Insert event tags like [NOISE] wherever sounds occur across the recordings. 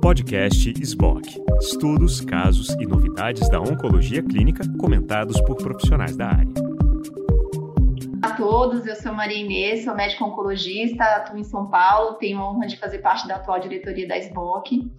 Podcast SBOC. Estudos, casos e novidades da oncologia clínica comentados por profissionais da área. Olá a todos, eu sou Maria Inês, sou médica oncologista, atuo em São Paulo, tenho a honra de fazer parte da atual diretoria da SBOC.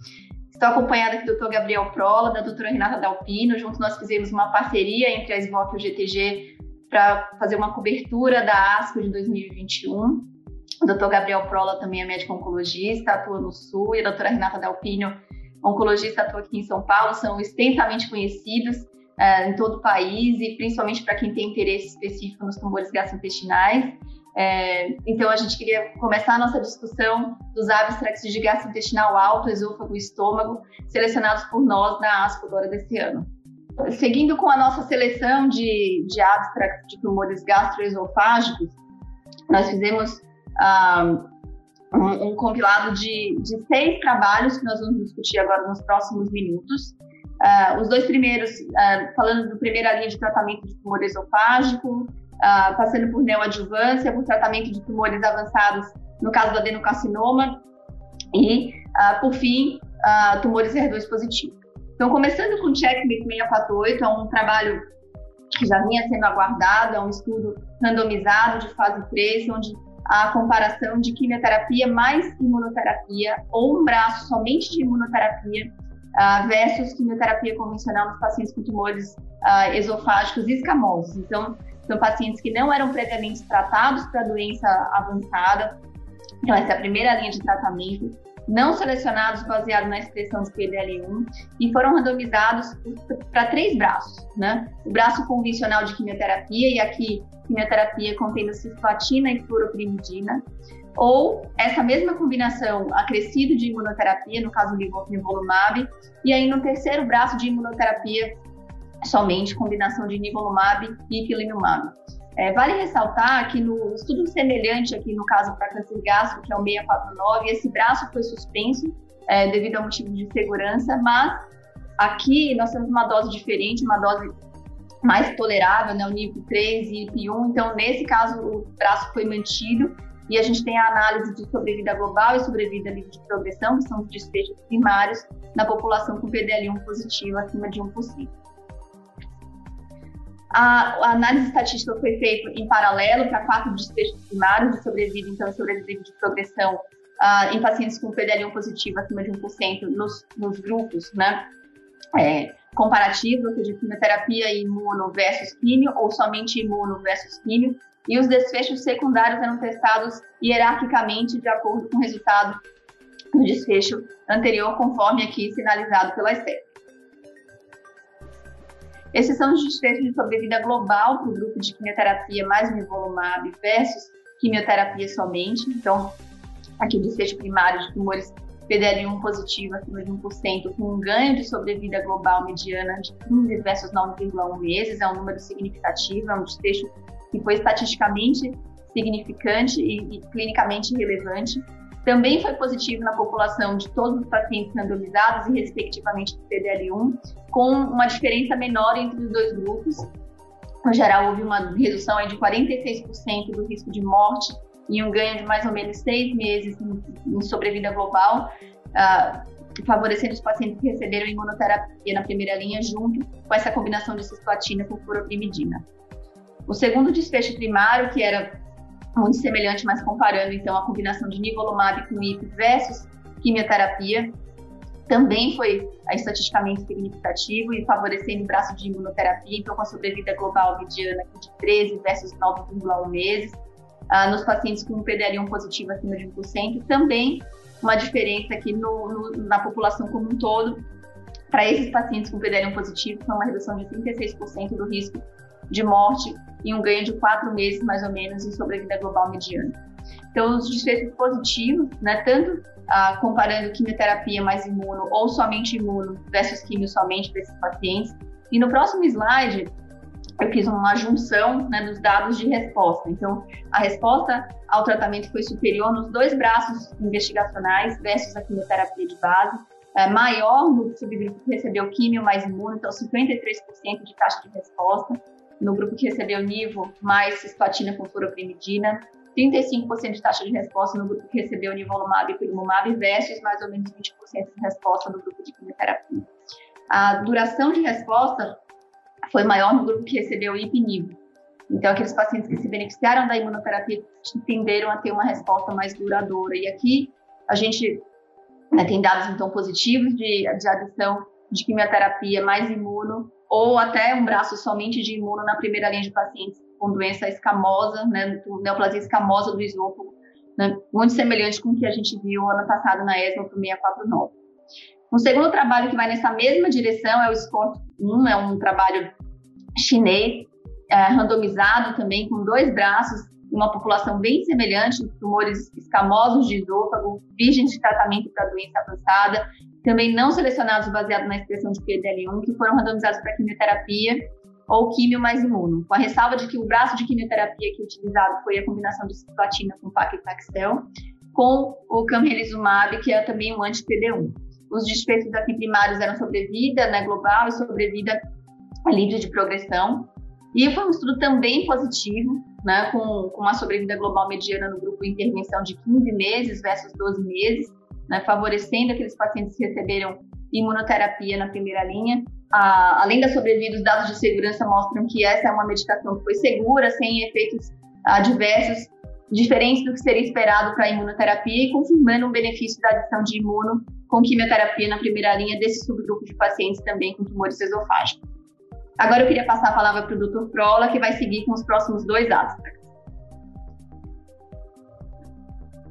Estou acompanhada aqui do Dr. Gabriel Prola, da doutora Renata Dalpino. Juntos nós fizemos uma parceria entre a SBOC e o GTG para fazer uma cobertura da ASCO de 2021. O doutor Gabriel Prola também é médico oncologista, atua no Sul, e a doutora Renata Dalpino, oncologista, atua aqui em São Paulo, são extensamente conhecidos uh, em todo o país e principalmente para quem tem interesse específico nos tumores gastrointestinais. É, então, a gente queria começar a nossa discussão dos abstracts de gastrointestinal alto, esôfago e estômago, selecionados por nós na ASCO agora desse ano. Seguindo com a nossa seleção de, de abstracts de tumores gastroesofágicos, nós fizemos um, um, compilado de, de, seis trabalhos que nós vamos discutir agora nos próximos minutos. Uh, os dois primeiros, uh, falando do primeira linha de tratamento de tumor esofágico, uh, passando por neoadjuvância, por tratamento de tumores avançados, no caso do adenocarcinoma, e, por fim, tumores HER2 positivos. Então, começando com o Checkmate 648, é um trabalho que já vinha sendo aguardado, é um estudo randomizado de fase 3, onde a comparação de quimioterapia mais imunoterapia, ou um braço somente de imunoterapia, uh, versus quimioterapia convencional nos pacientes com tumores uh, esofágicos escamosos. Então, são pacientes que não eram previamente tratados para doença avançada. Então, essa é a primeira linha de tratamento. Não selecionados baseado na expressão de PDL1 e foram randomizados para três braços, né? O braço convencional de quimioterapia, e aqui quimioterapia contendo cisplatina e fluoroprimidina, ou essa mesma combinação acrescido de imunoterapia, no caso do nivolumab, e aí no terceiro braço de imunoterapia somente combinação de nivolumab e ipilimumab. É, vale ressaltar que no estudo semelhante aqui no caso para câncer gástrico, que é o 649, esse braço foi suspenso é, devido a motivo de segurança, mas aqui nós temos uma dose diferente, uma dose mais tolerável, né, o nível 3 e IP1, então nesse caso o braço foi mantido e a gente tem a análise de sobrevida global e sobrevida livre de progressão, que são os desfechos primários na população com PDL1 positivo acima de 1%. A, a, análise estatística foi feita em paralelo para quatro desfechos primários de sobrevida, então, sobrevida de progressão uh, em pacientes com PDL1 positivo acima de 1% nos, nos grupos, né? É, comparativos, ou seja, quimioterapia imuno versus químio, ou somente imuno versus químio, e os desfechos secundários eram testados hierarquicamente de acordo com o resultado do desfecho anterior, conforme aqui sinalizado pela estética. Esses são os desfechos de sobrevida global para o grupo de quimioterapia mais nivolumab versus quimioterapia somente. Então, aqui o desfecho primário de tumores PDL1 positivo acima de 1%, com um ganho de sobrevida global mediana de 15 versus 9,1 meses, é um número significativo, é um desfecho que foi estatisticamente significante e, e clinicamente relevante. Também foi positivo na população de todos os pacientes randomizados e respectivamente do PDL1, com uma diferença menor entre os dois grupos. No geral, houve uma redução de 46% do risco de morte e um ganho de mais ou menos seis meses em, sobrevida global, uh, favorecendo os pacientes que receberam imunoterapia na primeira linha, junto com essa combinação de cisplatina com furoprimidina. O segundo desfecho primário, que era muito semelhante, mas comparando então a combinação de nivolumab com IP versus quimioterapia, também foi estatisticamente significativo e favorecendo o braço de imunoterapia, então com a sobrevida global mediana de 13 versus 9,1 meses. Ah, nos pacientes com PDL1 positivo acima de 1%, também uma diferença aqui no, no, na população como um todo. Para esses pacientes com PDL1 positivo, foi uma redução de 36% do risco de morte e um ganho de quatro meses, mais ou menos, em sobrevida global mediana. Então, os desfechos positivos, né, tanto ah, comparando quimioterapia mais imuno ou somente imuno versus quimio somente para esses pacientes. E no próximo slide, eu fiz uma junção né, dos dados de resposta. Então, a resposta ao tratamento foi superior nos dois braços investigacionais versus a quimioterapia de base, é, maior no subgrupo que recebeu químio mais imuno, então 53% de taxa de resposta, no grupo que recebeu nivo mais cisplatina com furoprimidina, 35% de taxa de resposta no grupo que recebeu nivolumab e pilimumab versus mais ou menos 20% de resposta no grupo de quimioterapia. A duração de resposta foi maior no grupo que recebeu ipinivo. Então, aqueles pacientes que se beneficiaram da imunoterapia tenderam a ter uma resposta mais duradoura. E aqui a gente né, tem dados então positivos de, de adição de quimioterapia mais imuno ou até um braço somente de imuno na primeira linha de pacientes com doença escamosa, né, neoplasia escamosa do esôfago, né, muito semelhante com o que a gente viu ano passado na ESMO para o 649. Um segundo trabalho que vai nessa mesma direção é o SCORT 1, é um trabalho chinês, é, randomizado também, com dois braços, uma população bem semelhante, tumores escamosos de esôfago, virgens de tratamento para doença avançada, também não selecionados baseado na expressão de PDL1, que foram randomizados para quimioterapia ou químio mais imuno, com a ressalva de que o braço de quimioterapia que é utilizado foi a combinação de cisplatina com paclitaxel, com o camrelizumab, que é também um anti-PD1. Os desfechos aqui primários eram sobrevida né, global e sobrevida livre de progressão. E foi um estudo também positivo, né, com, com uma sobrevida global mediana no grupo intervenção de 15 meses versus 12 meses, né, favorecendo aqueles pacientes que receberam imunoterapia na primeira linha. Ah, além da sobrevida, os dados de segurança mostram que essa é uma medicação que foi segura, sem efeitos adversos diferentes do que seria esperado para a imunoterapia e confirmando um benefício da adição de imuno com quimioterapia na primeira linha desse subgrupo de pacientes também com tumores esofágicos. Agora eu queria passar a palavra para o Dr. Prola, que vai seguir com os próximos dois abstracts.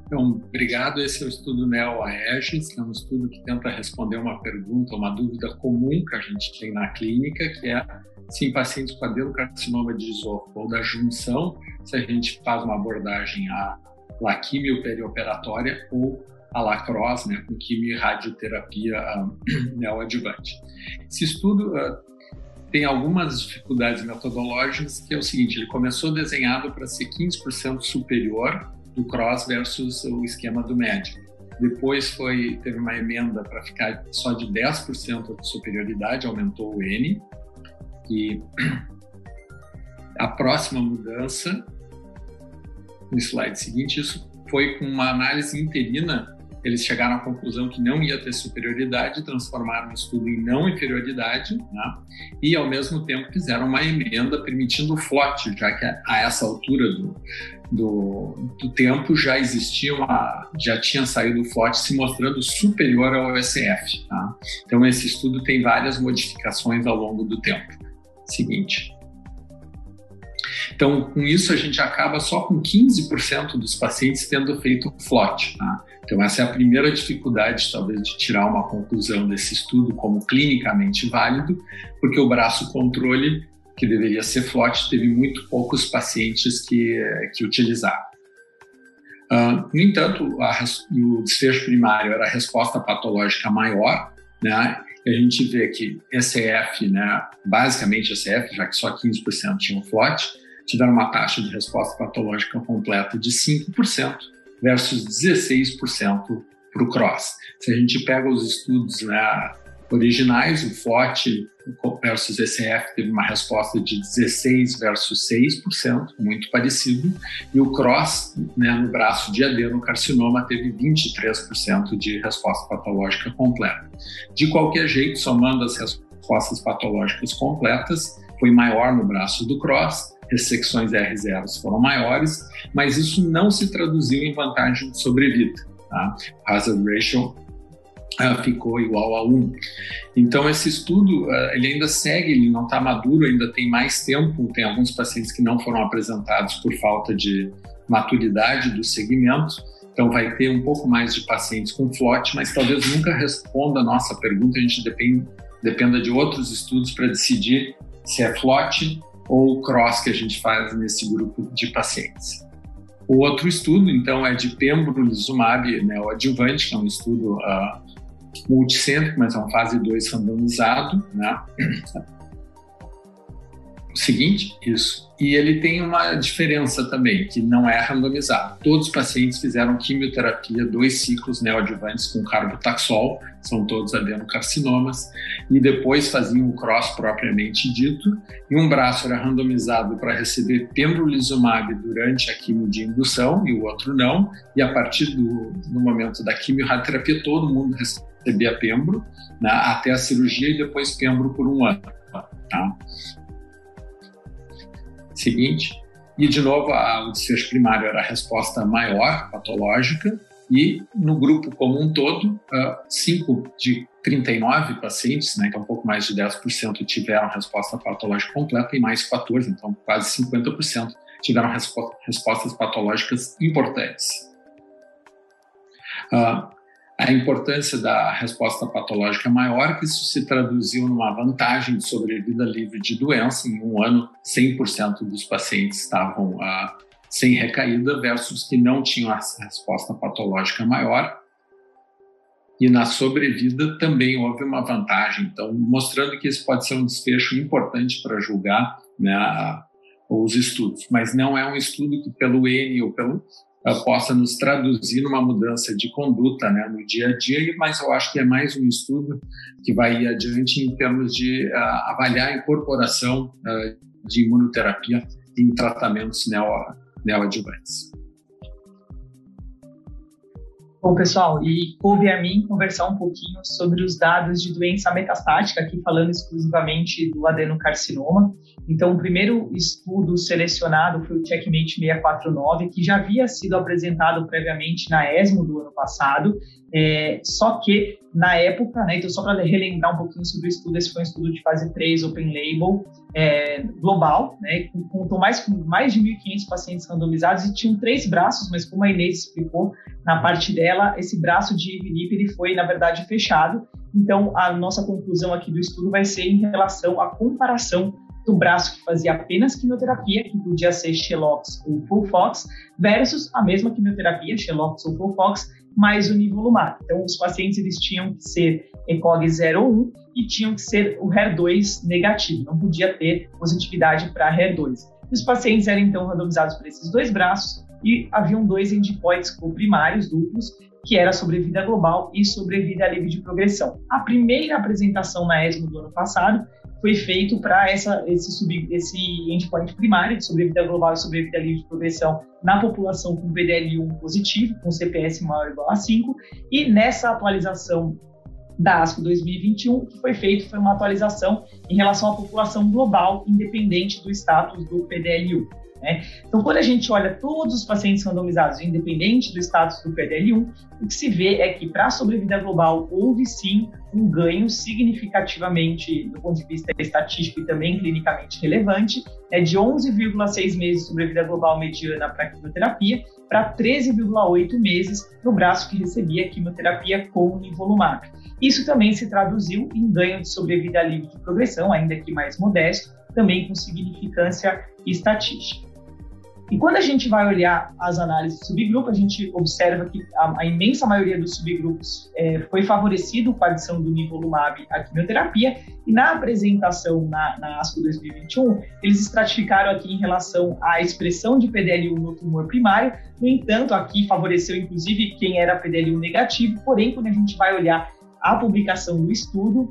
Então, obrigado. Esse é o estudo Neo-Aegis, que é um estudo que tenta responder uma pergunta, uma dúvida comum que a gente tem na clínica, que é se em pacientes com adenocarcinoma de esôfago ou da junção, se a gente faz uma abordagem a laquímio perioperatória ou a lacrose, né, com quimio e radioterapia uh, [CLEARS THROAT] neoadjuvante. Esse estudo uh, tem algumas dificuldades metodológicas, que é o seguinte, ele começou desenhado para ser 15% superior do cross versus o esquema do médico. Depois foi teve uma emenda para ficar só de 10% de superioridade, aumentou o N. E a próxima mudança, no slide seguinte, isso foi com uma análise interina eles chegaram à conclusão que não ia ter superioridade, transformaram o estudo em não inferioridade, né? e ao mesmo tempo fizeram uma emenda permitindo o flote, já que a essa altura do, do, do tempo já existia uma, já tinha saído o flote se mostrando superior ao SF. Tá? Então esse estudo tem várias modificações ao longo do tempo. Seguinte. Então, com isso, a gente acaba só com 15% dos pacientes tendo feito flote. Tá? Então, essa é a primeira dificuldade, talvez, de tirar uma conclusão desse estudo como clinicamente válido, porque o braço controle, que deveria ser flote, teve muito poucos pacientes que, que utilizaram. Uh, no entanto, a, o desfecho primário era a resposta patológica maior, né? E a gente vê que SF, né, basicamente SF, já que só 15% tinham flote, tiveram uma taxa de resposta patológica completa de 5%, versus 16% para o cross. Se a gente pega os estudos né, originais, o FOT versus ECF teve uma resposta de 16 versus 6%, muito parecido, e o cross né, no braço de adenocarcinoma teve 23% de resposta patológica completa. De qualquer jeito, somando as respostas patológicas completas, foi maior no braço do cross ressecções R0 foram maiores, mas isso não se traduziu em vantagem de sobrevida. Tá? Hazard ratio ficou igual a 1. Então, esse estudo, uh, ele ainda segue, ele não está maduro, ainda tem mais tempo, tem alguns pacientes que não foram apresentados por falta de maturidade do segmento, então vai ter um pouco mais de pacientes com FLOT, mas talvez nunca responda a nossa pergunta, a gente dependa de outros estudos para decidir se é FLOT ou cross que a gente faz nesse grupo de pacientes. O outro estudo, então, é de pembrolizumab neoadjuvante, que é um estudo uh, multicêntrico, mas é uma fase 2 randomizado, né? O seguinte, isso. E ele tem uma diferença também, que não é randomizado. Todos os pacientes fizeram quimioterapia, dois ciclos neoadjuvantes com carbotaxol, são todos adenocarcinomas, e depois faziam o cross propriamente dito, e um braço era randomizado para receber pembrolizumab durante a quimio de indução e o outro não, e a partir do, momento da quimioterapia todo mundo recebia pembro, né, até a cirurgia e depois pembro por um ano. Tá? seguinte. E, de novo, a, o desfecho primário era a resposta maior, patológica, e no grupo como um todo, 5 de 39 pacientes, né, então um pouco mais de 10% tiveram resposta patológica completa e mais 14, então quase 50% tiveram respo respostas patológicas importantes. Uh, a importância da resposta patológica é maior, que isso se traduziu numa vantagem de sobrevida livre de doença. Em um ano, 100% dos pacientes estavam ah, sem recaída, versus que não tinham a resposta patológica maior. E na sobrevida também houve uma vantagem, então, mostrando que esse pode ser um desfecho importante para julgar né, os estudos, mas não é um estudo que pelo N ou pelo possa nos traduzir numa mudança de conduta né, no dia a dia, mas eu acho que é mais um estudo que vai ir adiante em termos de uh, avaliar a incorporação uh, de imunoterapia em tratamentos neo, neoadjuvantes. Bom, pessoal, e coube a mim conversar um pouquinho sobre os dados de doença metastática, aqui falando exclusivamente do adenocarcinoma. Então, o primeiro estudo selecionado foi o Checkmate 649, que já havia sido apresentado previamente na ESMO do ano passado, é, só que na época, né, então só para relembrar um pouquinho sobre o estudo, esse foi um estudo de fase 3, open label, é, global, né, contou mais, com mais de 1.500 pacientes randomizados e tinham três braços, mas como a Inês explicou na parte dela, esse braço de Ivinip foi, na verdade, fechado. Então, a nossa conclusão aqui do estudo vai ser em relação à comparação do braço que fazia apenas quimioterapia, que podia ser Xelox ou Fulfox, versus a mesma quimioterapia, Xelox ou Fulfox, mais o nivolumab. Então, os pacientes eles tinham que ser ECOG 0 ou 1 e tinham que ser o HER2 negativo, não podia ter positividade para HER2. Os pacientes eram então randomizados para esses dois braços e haviam dois endpoints primários duplos, que era sobrevida global e sobrevida livre de progressão. A primeira apresentação na ESMO do ano passado foi feito para esse, sub, esse endpoint primário de sobrevida global e sobrevida livre de progressão na população com PDL1 positivo, com CPS maior ou igual a 5, e nessa atualização da ASCO 2021, que foi feito foi uma atualização em relação à população global, independente do status do PDL1. Né? Então, quando a gente olha todos os pacientes randomizados, independente do status do PDL1, o que se vê é que para a sobrevida global houve sim um ganho significativamente, do ponto de vista estatístico e também clinicamente relevante, é de 11,6 meses de sobrevida global mediana para quimioterapia para 13,8 meses no braço que recebia quimioterapia com nivolumab. Isso também se traduziu em ganho de sobrevida livre de progressão, ainda que mais modesto, também com significância estatística. E quando a gente vai olhar as análises do subgrupo, a gente observa que a, a imensa maioria dos subgrupos é, foi favorecido com a adição do nivolumab à quimioterapia, e na apresentação na, na ASCO 2021, eles estratificaram aqui em relação à expressão de PDL1 no tumor primário, no entanto, aqui favoreceu inclusive quem era PDL1 negativo, porém, quando a gente vai olhar a publicação do estudo,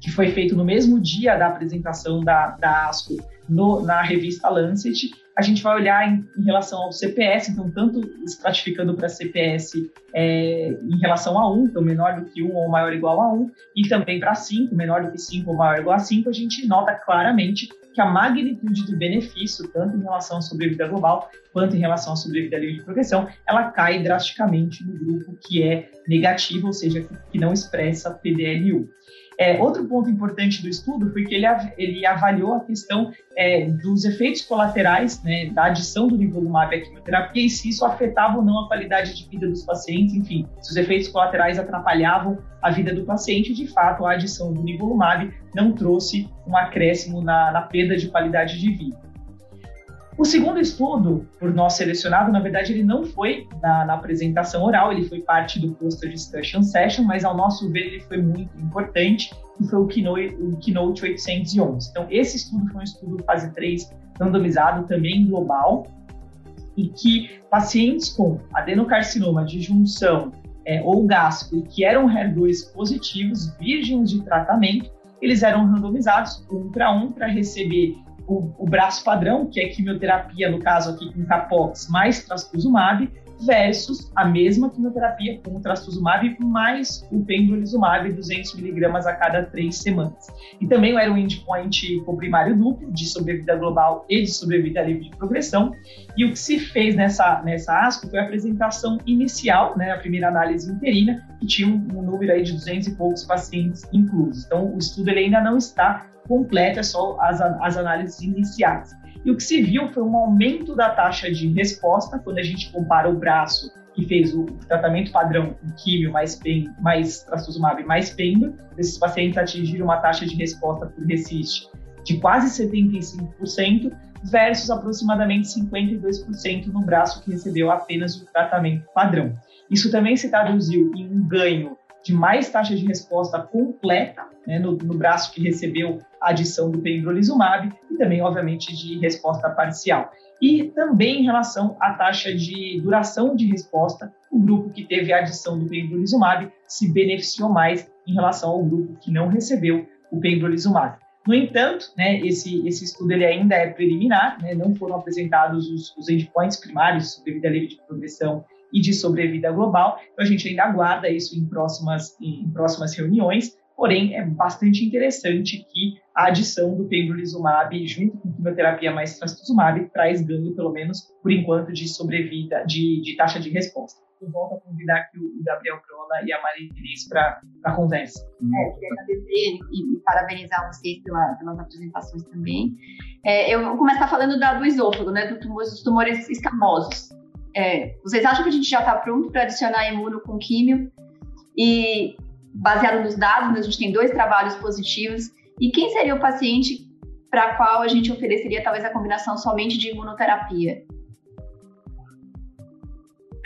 que foi feito no mesmo dia da apresentação da, da ASCO no, na revista Lancet, a gente vai olhar em, em, relação ao CPS, então, tanto estratificando para CPS é, em relação a 1, então menor do que 1 ou maior ou igual a 1, e também para 5, menor do que 5 ou maior ou igual a 5, a gente nota claramente que a magnitude do benefício, tanto em relação à sobrevida global quanto em relação à sobrevida livre de progressão, ela cai drasticamente no grupo que é negativo, ou seja, que não expressa PDL1. É, outro ponto importante do estudo foi que ele, ele avaliou a questão é, dos efeitos colaterais né, da adição do nivolumab à quimioterapia e se isso afetava ou não a qualidade de vida dos pacientes, enfim, se os efeitos colaterais atrapalhavam a vida do paciente. De fato, a adição do nivolumab não trouxe um acréscimo na, na perda de qualidade de vida. O segundo estudo, por nós selecionado, na verdade, ele não foi na, na, apresentação oral, ele foi parte do poster discussion session, mas ao nosso ver ele foi muito importante. que foi o Keynote, o Keynote 811. Então, esse estudo foi um estudo fase 3 randomizado, também global, e que pacientes com adenocarcinoma de junção é, ou gástrico que eram HER2 positivos, virgens de tratamento, eles eram randomizados um para um para receber o, o, braço padrão, que é quimioterapia, no caso aqui com capox mais trastuzumab, versus a mesma quimioterapia com o trastuzumab mais o pembrolizumab 200mg a cada três semanas. E também era um endpoint primário duplo de sobrevida global e de sobrevida livre de progressão. E o que se fez nessa, nessa ASCO foi a apresentação inicial, né, a primeira análise interina, que tinha um, um número aí de 200 e poucos pacientes inclusos. Então, o estudo ele ainda não está completo, é só as, as análises iniciais. E o que se viu foi um aumento da taxa de resposta quando a gente compara o braço que fez o tratamento padrão com químio mais, bem, mais trastuzumab mais pemba. Esses pacientes atingiram uma taxa de resposta por RECIST de quase 75% versus aproximadamente 52% no braço que recebeu apenas o tratamento padrão. Isso também se traduziu em um ganho de mais taxa de resposta completa né, no, no, braço que recebeu adição do pembrolizumab e também, obviamente, de resposta parcial. E também em relação à taxa de duração de resposta, o grupo que teve a adição do pembrolizumab se beneficiou mais em relação ao grupo que não recebeu o pembrolizumab. No entanto, né, esse, esse estudo ele ainda é preliminar, né, não foram apresentados os, os endpoints primários sobre vida livre de progressão e de sobrevida global. Então a gente ainda aguarda isso em próximas, em próximas reuniões, porém é bastante interessante que a adição do pembrolizumab junto com quimioterapia mais trastuzumab traz ganho, pelo menos por enquanto, de sobrevida, de, de taxa de resposta. Eu volto a convidar aqui o Gabriel Crona e a Maria Inês para a conversa. É, queria agradecer e, parabenizar vocês pela, pelas apresentações também. É, eu vou começar falando da, do esôfago, né, do tumor, dos tumores escamosos. É, vocês acham que a gente já está pronto para adicionar imuno com químio? E baseado nos dados, né, a gente tem dois trabalhos positivos. E quem seria o paciente para qual a gente ofereceria talvez a combinação somente de imunoterapia?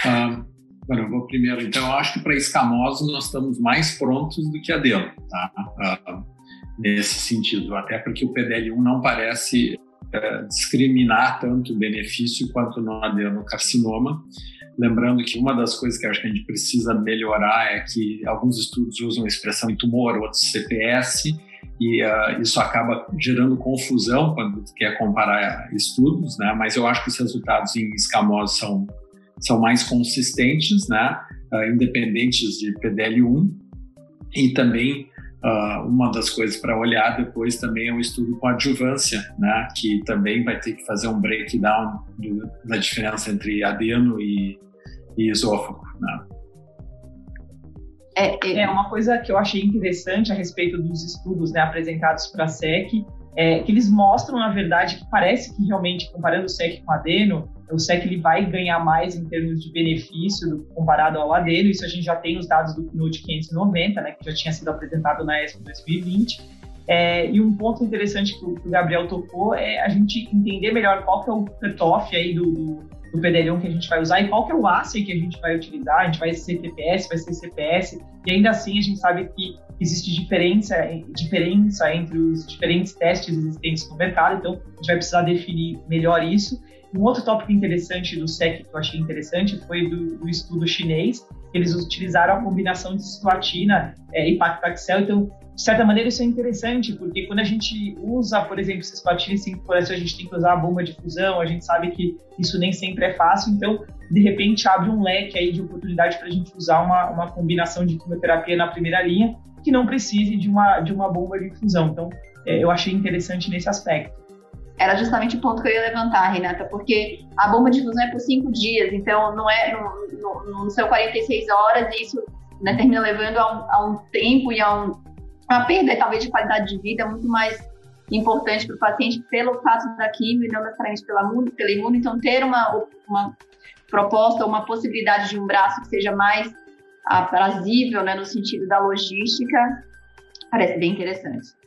Ah, bueno, eu vou primeiro. Então, eu acho que para escamoso nós estamos mais prontos do que a dele, tá? Ah, nesse sentido, até porque o PDL1 não parece é, discriminar tanto o benefício quanto no adenocarcinoma. Lembrando que uma das coisas que acho que a gente precisa melhorar é que alguns estudos usam expressão em tumor, outros CPS, e uh, isso acaba gerando confusão quando quer comparar estudos, né? Mas eu acho que os resultados em escamosos são, são mais consistentes, né? Uh, independentes de PDL1 e também Uh, uma das coisas para olhar depois também é o estudo com adjuvância, né, que também vai ter que fazer um breakdown do, da diferença entre adeno e, e esôfago. Né. É, é, é, uma coisa que eu achei interessante a respeito dos estudos né, apresentados para a SEC, é, que eles mostram, na verdade, que parece que realmente, comparando o SEC com o adeno, o SEC ele vai ganhar mais em termos de benefício do, comparado ao ADENO, isso a gente já tem os dados do Knut 590, né, que já tinha sido apresentado na ESPO 2020, é, e um ponto interessante que o, que o, Gabriel tocou é a gente entender melhor qual que é o cutoff aí do, do, do PDL1 que a gente vai usar e qual que é o ASSEI que a gente vai utilizar, a gente vai ser TPS, vai ser CPS, e ainda assim a gente sabe que existe diferença, diferença entre os diferentes testes existentes no mercado, então a gente vai precisar definir melhor isso. Um outro tópico interessante do SEC que eu achei interessante foi do, do estudo chinês. Eles utilizaram a combinação de cisplatina é, e paclitaxel. Então, de certa maneira, isso é interessante, porque quando a gente usa, por exemplo, cisplatina e 5 a gente tem que usar a bomba de fusão, a gente sabe que isso nem sempre é fácil. Então, de repente, abre um leque aí de oportunidade para a gente usar uma, uma combinação de quimioterapia na primeira linha que não precise de uma, de uma bomba de fusão. Então, é, eu achei interessante nesse aspecto era justamente o ponto que eu ia levantar, Renata, porque a bomba de fusão é por cinco dias, então não é, no não são 46 horas, e isso né, termina levando a um, a um tempo e a um, uma perda, talvez, de qualidade de vida muito mais importante para o paciente pelo fato da quimio e não necessariamente pela, pela imuno. Então, ter uma, uma proposta, uma possibilidade de um braço que seja mais aprazível, né, no sentido da logística, parece bem interessante.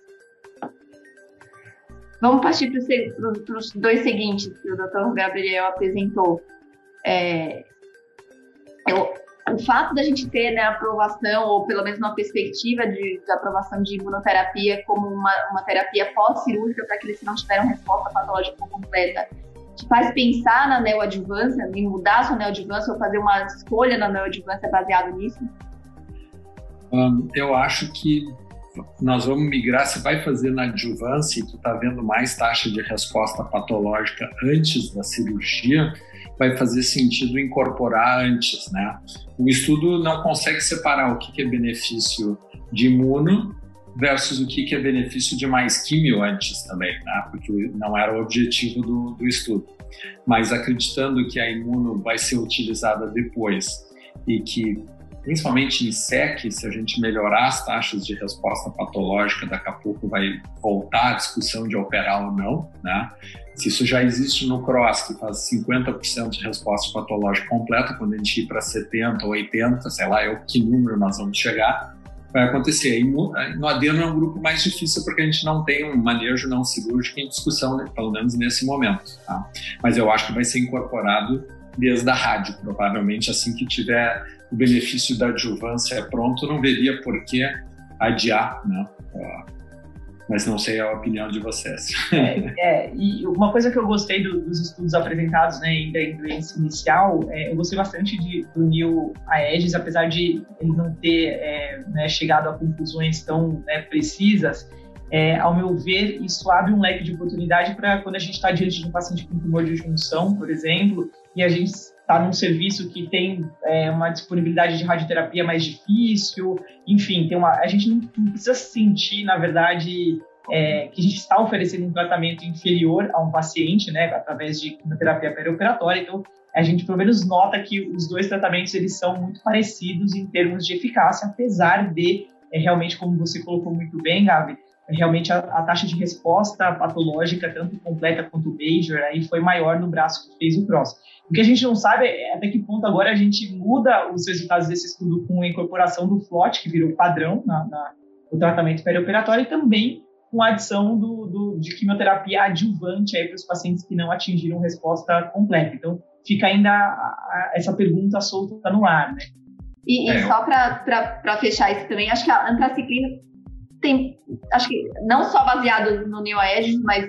Vamos partir para os dois seguintes que o Dr. Gabriel apresentou. É, eu, o fato da gente ter né, aprovação, ou pelo menos uma perspectiva de, de aprovação de imunoterapia como uma, uma terapia pós-cirúrgica para aqueles que não tiveram resposta patológica completa, te faz pensar na neoadjuvância, em mudar sua neoadjuvância ou fazer uma escolha na neoadjuvância baseado nisso? Eu acho que nós vamos migrar, você vai fazer na adjuvância e tu está vendo mais taxa de resposta patológica antes da cirurgia, vai fazer sentido incorporar antes, né? O estudo não consegue separar o que é benefício de imuno versus o que é benefício de mais químio antes também, né? Porque não era o objetivo do, do estudo. Mas acreditando que a imuno vai ser utilizada depois e que principalmente em SEC, se a gente melhorar as taxas de resposta patológica, daqui a pouco vai voltar a discussão de operar ou não, né? Se isso já existe no CROSS, que faz 50% de resposta patológica completa, quando a gente ir para 70 ou 80, sei lá, é o que número nós vamos chegar, vai acontecer. E no adeno é um grupo mais difícil porque a gente não tem um manejo não cirúrgico em discussão, pelo menos nesse momento. Tá? Mas eu acho que vai ser incorporado desde a rádio, provavelmente assim que tiver o benefício da adjuvância pronto, não veria por que adiar, né? Mas não sei a opinião de vocês. É, é e uma coisa que eu gostei do, dos estudos apresentados, né, ainda em doença inicial, é, eu gostei bastante de, do Neil Aedes, apesar de ele não ter é, né, chegado a conclusões tão né, precisas, é, ao meu ver, isso abre um leque de oportunidade para quando a gente está diante de um paciente com tumor de junção, por exemplo, e a gente está num serviço que tem é, uma disponibilidade de radioterapia mais difícil, enfim, tem uma, a gente não, não precisa sentir, na verdade, é, que a gente está oferecendo um tratamento inferior a um paciente, né, através de quimioterapia perioperatória, então a gente pelo menos nota que os dois tratamentos eles são muito parecidos em termos de eficácia, apesar de é, realmente, como você colocou muito bem, Gabi, realmente a, a, taxa de resposta patológica, tanto completa quanto major, aí foi maior no braço que fez o cross. O que a gente não sabe é até que ponto agora a gente muda os resultados desse estudo com a incorporação do FLOT, que virou padrão na, na, no tratamento perioperatório, e também com a adição do, do, de quimioterapia adjuvante para os pacientes que não atingiram resposta completa. Então, fica ainda a, a, essa pergunta solta no ar, né? E, e é. só para fechar isso também, acho que a antraciclina tem, acho que não só baseado no neoaegis, mas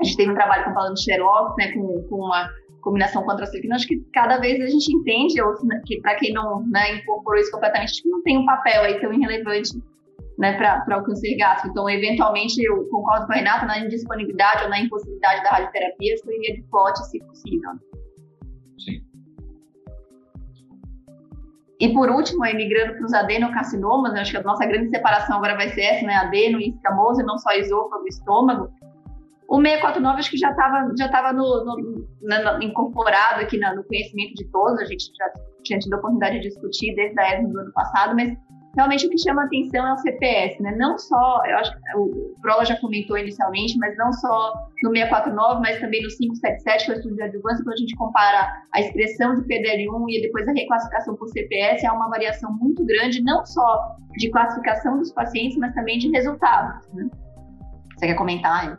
a gente teve um trabalho com falando de Xerox, né, com, com uma combinação contra a ciclina, acho que cada vez a gente entende, ou que para quem não né, incorporou isso completamente, que não tem um papel aí tão irrelevante né, para o câncer gástrico. Então, eventualmente, eu concordo com a Renata na indisponibilidade ou na impossibilidade da radioterapia, eu iria de pote, se possível. Sim. E por último, aí, migrando para os adenocarcinomas, acho que a nossa grande separação agora vai ser essa, né? Adeno e escamoso, e não só esôfago e estômago. O 649 acho que já estava já tava no, no, incorporado aqui na, no conhecimento de todos, a gente já tinha tido a oportunidade de discutir desde a ESMO do ano passado, mas realmente o que chama atenção é o CPS, né? Não só, eu acho que o Prola já comentou inicialmente, mas não só no 649, mas também no 577, que é o estudo de adjuvância, quando a gente compara a expressão de PDL1 e depois a reclassificação por CPS, há uma variação muito grande, não só de classificação dos pacientes, mas também de resultados. Né? Você quer comentar?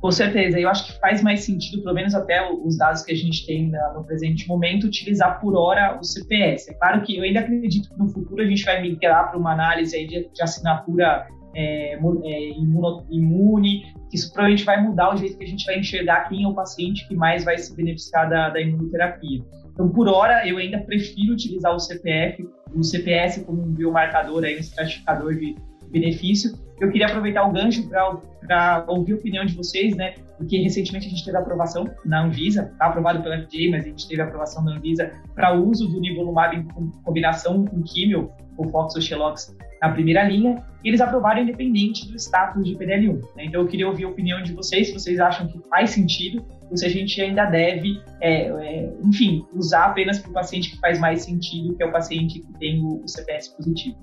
Com certeza, eu acho que faz mais sentido, pelo menos até os dados que a gente tem no presente momento, utilizar por hora o CPS. É claro que eu ainda acredito que no futuro a gente vai migrar para uma análise de, de assinatura é, é, imune, que isso provavelmente vai mudar o jeito que a gente vai enxergar quem é o paciente que mais vai se beneficiar da, da imunoterapia. Então, por hora, eu ainda prefiro utilizar o CPF, o CPS como um biomarcador, aí, um estratificador de benefício. Eu queria aproveitar o gancho para ouvir a opinião de vocês, né? Porque recentemente a gente teve aprovação na Anvisa, está aprovado pela FDA, mas a gente teve aprovação da Anvisa para uso do nivolumab em combinação com químio, o Fox ou Xelox, na primeira linha, e eles aprovaram independente do status de PDL1. Né? Então eu queria ouvir a opinião de vocês, se vocês acham que faz sentido, ou se a gente ainda deve, é, é, enfim, usar apenas para o paciente que faz mais sentido, que é o paciente que tem o, o CPS positivo.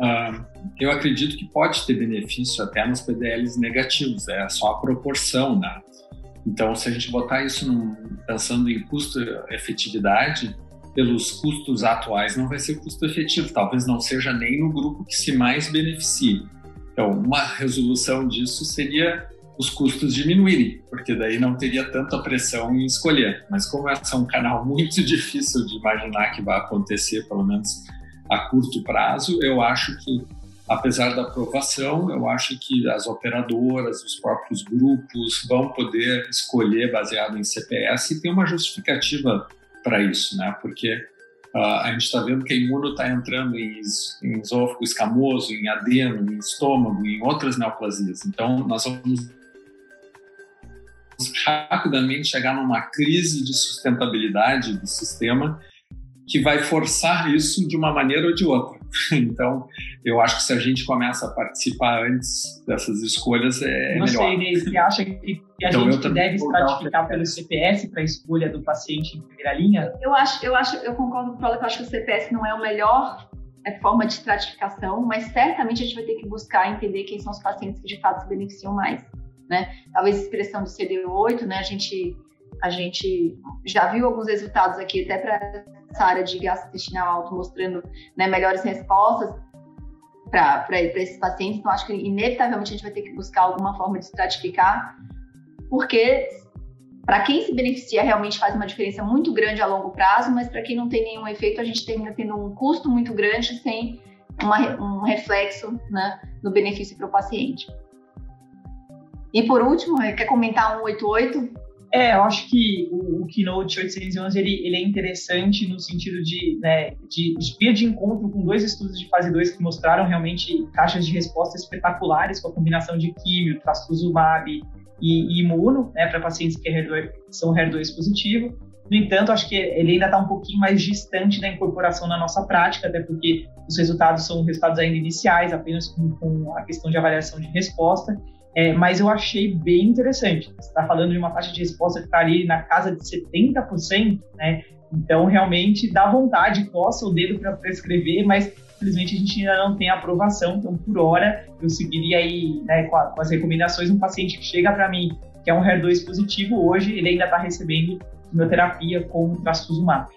Uh, eu acredito que pode ter benefício até nos PDLs negativos, é só a proporção, né? Então, se a gente botar isso num, pensando em custo-efetividade, pelos custos atuais não vai ser custo efetivo, talvez não seja nem o grupo que se mais beneficie. Então, uma resolução disso seria os custos diminuírem, porque daí não teria tanta pressão em escolher. Mas como esse é um canal [LAUGHS] muito difícil de imaginar que vai acontecer, pelo menos a curto prazo, eu acho que, apesar da aprovação, eu acho que as operadoras, os próprios grupos vão poder escolher baseado em CPS e tem uma justificativa para isso, né? Porque Uh, a gente está vendo que a imuno está entrando em, em esôfago escamoso, em adeno, em estômago, em outras neoplasias. Então, nós vamos rapidamente chegar numa crise de sustentabilidade do sistema que vai forçar isso de uma maneira ou de outra. [LAUGHS] Então, eu acho que se a gente começa a participar antes dessas escolhas, é Não melhor. Não sei, Inês, você acha que a então, gente deve estratificar pelo CPS para a escolha do paciente em primeira linha? Eu acho, eu acho, eu concordo com o Paulo, eu acho que o CPS não é o melhor é, forma de estratificação, mas certamente a gente vai ter que buscar entender quem são os pacientes que de fato se beneficiam mais né? Talvez expressão do CD8, né? A gente, a gente já viu alguns resultados aqui até para essa área de gastrointestinal alto mostrando né, melhores respostas para esses pacientes. Então, acho que inevitavelmente a gente vai ter que buscar alguma forma de estratificar, porque para quem se beneficia realmente faz uma diferença muito grande a longo prazo, mas para quem não tem nenhum efeito, a gente termina tendo um custo muito grande sem uma, um reflexo né, no benefício para o paciente. E por último, quer comentar 188? É, eu acho que o, o Keynote 811 ele, ele, é interessante no sentido de, né, de, de de encontro com dois estudos de fase 2 que mostraram realmente taxas de resposta espetaculares com a combinação de químio, trastuzumab e, e imuno, né, para pacientes que HER2, são HER2 positivo. No entanto, acho que ele ainda está um pouquinho mais distante da incorporação na nossa prática, até porque os resultados são resultados ainda iniciais, apenas com, com a questão de avaliação de resposta. É, mas eu achei bem interessante. Você está falando de uma taxa de resposta que está ali na casa de 70%, né? Então, realmente dá vontade, coça o dedo para prescrever, mas infelizmente a gente ainda não tem aprovação. Então, por hora, eu seguiria aí né, com, a, com, as recomendações. Um paciente que chega para mim, que é um HER2 positivo, hoje ele ainda está recebendo quimioterapia com trastuzumab.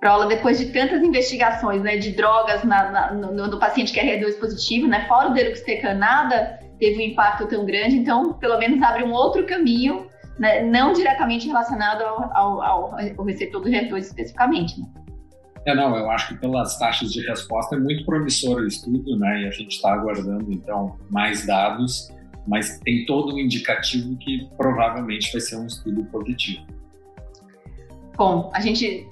Prola, depois de tantas investigações né, de drogas na, na, no, no, paciente que é HER2 positivo, né, fora o deruxtecan, nada teve um impacto tão grande, então pelo menos abre um outro caminho, né, não diretamente relacionado ao, ao, ao, receptor do HER2 especificamente. Né? É, não, eu acho que pelas taxas de resposta é muito promissor o estudo, né, e a gente está aguardando então mais dados, mas tem todo um indicativo que provavelmente vai ser um estudo positivo. Bom, a gente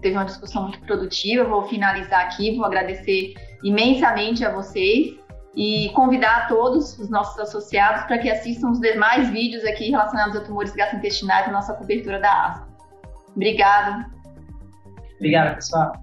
teve uma discussão muito produtiva, vou finalizar aqui, vou agradecer imensamente a vocês e convidar todos os nossos associados para que assistam os demais vídeos aqui relacionados a tumores gastrointestinais na nossa cobertura da ASA. Obrigada. Obrigada, pessoal.